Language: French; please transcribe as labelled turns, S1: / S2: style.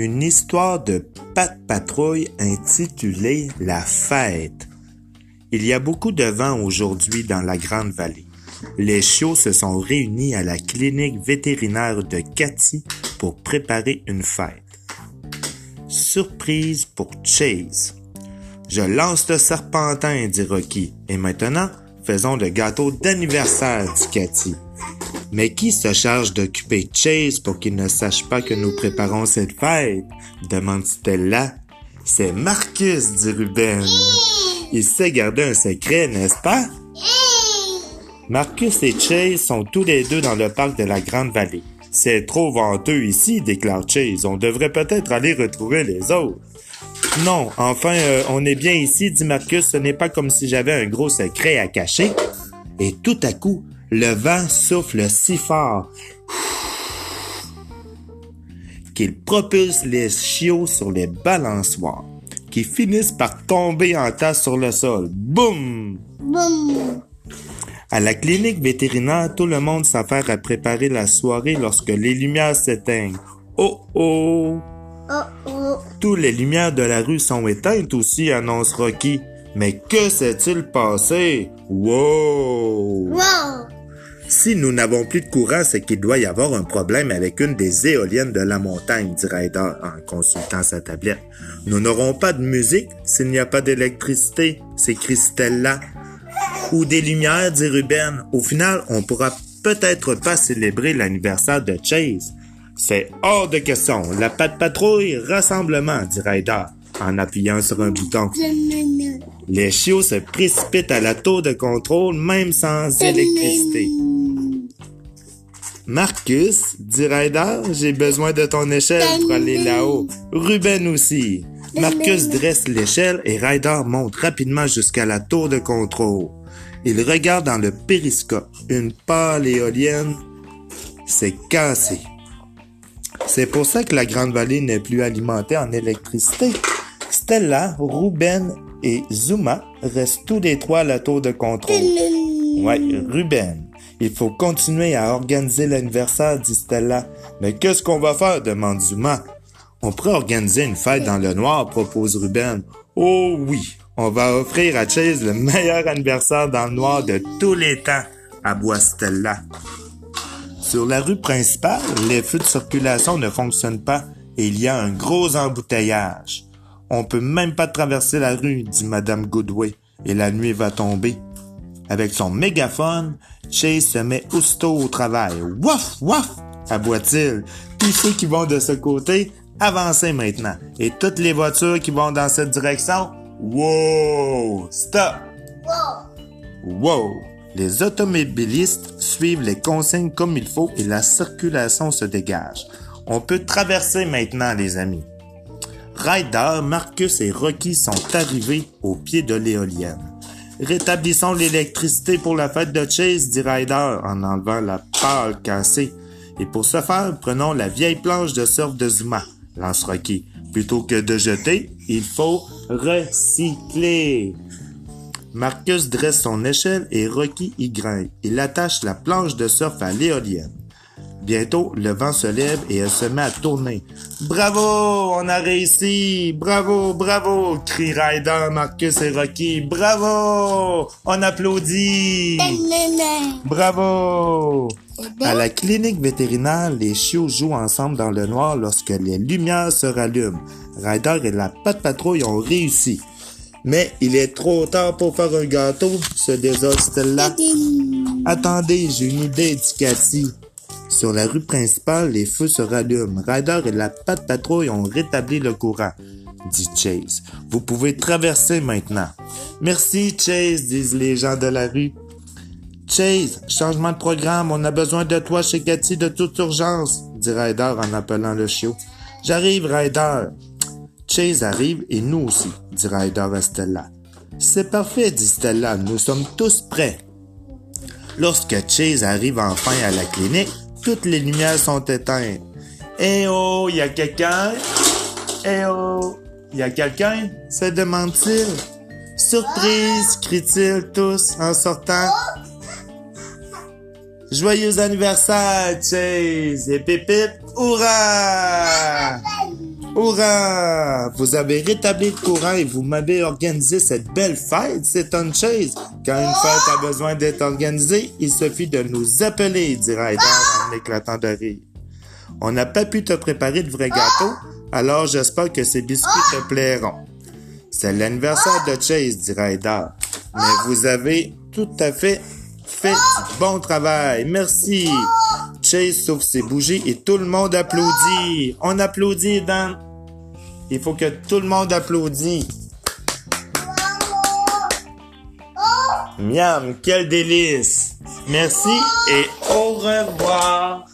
S1: une histoire de Pat Patrouille intitulée La fête. Il y a beaucoup de vent aujourd'hui dans la Grande Vallée. Les chiots se sont réunis à la clinique vétérinaire de Cathy pour préparer une fête. Surprise pour Chase. Je lance le serpentin, dit Rocky. Et maintenant, faisons le gâteau d'anniversaire, dit Cathy. Mais qui se charge d'occuper Chase pour qu'il ne sache pas que nous préparons cette fête? demande Stella. C'est Marcus, dit Ruben. Il sait garder un secret, n'est-ce pas? Marcus et Chase sont tous les deux dans le parc de la Grande Vallée. C'est trop venteux ici, déclare Chase. On devrait peut-être aller retrouver les autres. Non, enfin, euh, on est bien ici, dit Marcus. Ce n'est pas comme si j'avais un gros secret à cacher. Et tout à coup, le vent souffle si fort qu'il propulse les chiots sur les balançoires, qui finissent par tomber en tas sur le sol. Boum!
S2: Boum.
S1: À la clinique vétérinaire, tout le monde s'affaire à préparer la soirée lorsque les lumières s'éteignent. Oh oh!
S2: Oh oh.
S1: Toutes les lumières de la rue sont éteintes aussi, annonce Rocky. Mais que s'est-il passé? Wow!
S2: Wow.
S1: Si nous n'avons plus de courant, c'est qu'il doit y avoir un problème avec une des éoliennes de la montagne, dit Ryder en consultant sa tablette. Nous n'aurons pas de musique s'il n'y a pas d'électricité, s'écrit Stella. Ou des lumières, dit Ruben. Au final, on pourra peut-être pas célébrer l'anniversaire de Chase. C'est hors de question. La patte patrouille, rassemblement, dit Ryder en appuyant sur un bouton. Les chiots se précipitent à la tour de contrôle même sans électricité. Marcus, dit Ryder, j'ai besoin de ton échelle pour aller là-haut. Ruben aussi. Marcus dresse l'échelle et Ryder monte rapidement jusqu'à la tour de contrôle. Il regarde dans le périscope. Une pâle éolienne s'est cassée. C'est pour ça que la Grande Vallée n'est plus alimentée en électricité. Stella, Ruben et Zuma restent tous les trois à la tour de contrôle. Ouais, Ruben. Il faut continuer à organiser l'anniversaire, dit Stella. Mais qu'est-ce qu'on va faire? demande Zuma. On pourrait organiser une fête dans le noir, propose Ruben. Oh oui, on va offrir à Chase le meilleur anniversaire dans le noir de tous les temps, aboie Stella. Sur la rue principale, les feux de circulation ne fonctionnent pas et il y a un gros embouteillage. On peut même pas traverser la rue, dit Madame Goodway, et la nuit va tomber. Avec son mégaphone, Chase se met aussitôt au travail. Waf, waf, aboie-t-il. Tous ceux qui vont de ce côté, avancez maintenant. Et toutes les voitures qui vont dans cette direction, wow, stop.
S2: Wow.
S1: Wow! Les automobilistes suivent les consignes comme il faut et la circulation se dégage. On peut traverser maintenant, les amis. Ryder, Marcus et Rocky sont arrivés au pied de l'éolienne. Rétablissons l'électricité pour la fête de Chase, dit Ryder en enlevant la pâle cassée. Et pour ce faire, prenons la vieille planche de surf de Zuma, lance Rocky. Plutôt que de jeter, il faut recycler. Marcus dresse son échelle et Rocky y grimpe. Il attache la planche de surf à l'éolienne. Bientôt, le vent se lève et elle se met à tourner. Bravo, on a réussi! Bravo, bravo! crient Ryder, Marcus et Rocky. Bravo! On applaudit! Bravo! À la clinique vétérinaire, les chiots jouent ensemble dans le noir lorsque les lumières se rallument. Ryder et la patte patrouille ont réussi. Mais il est trop tard pour faire un gâteau, se désole Stella. Attendez, j'ai une idée, dit Cathy. Sur la rue principale, les feux se rallument. Ryder et la patte patrouille ont rétabli le courant, dit Chase. Vous pouvez traverser maintenant. Merci, Chase, disent les gens de la rue. Chase, changement de programme, on a besoin de toi chez Cathy de toute urgence, dit Ryder en appelant le chiot. J'arrive, Ryder. Chase arrive et nous aussi, dit Ryder à Stella. C'est parfait, dit Stella, nous sommes tous prêts. Lorsque Chase arrive enfin à la clinique, toutes les lumières sont éteintes. Eh oh, y a quelqu'un? Eh oh, y a quelqu'un? se demande-t-il. Surprise, crient-ils tous en sortant. Joyeux anniversaire, Chase! Et pépite, hurrah! Hurrah! Vous avez rétabli le courant et vous m'avez organisé cette belle fête, c'est une chaise. Quand une fête a besoin d'être organisée, il suffit de nous appeler, dit Ryder éclatant de rire. On n'a pas pu te préparer de vrais gâteaux, alors j'espère que ces biscuits te plairont. C'est l'anniversaire de Chase, dit Ryder. Mais vous avez tout à fait fait du bon travail. Merci. Chase souffle ses bougies et tout le monde applaudit. On applaudit, Dan. Il faut que tout le monde applaudisse. Miam, quel délice. Merci et au revoir.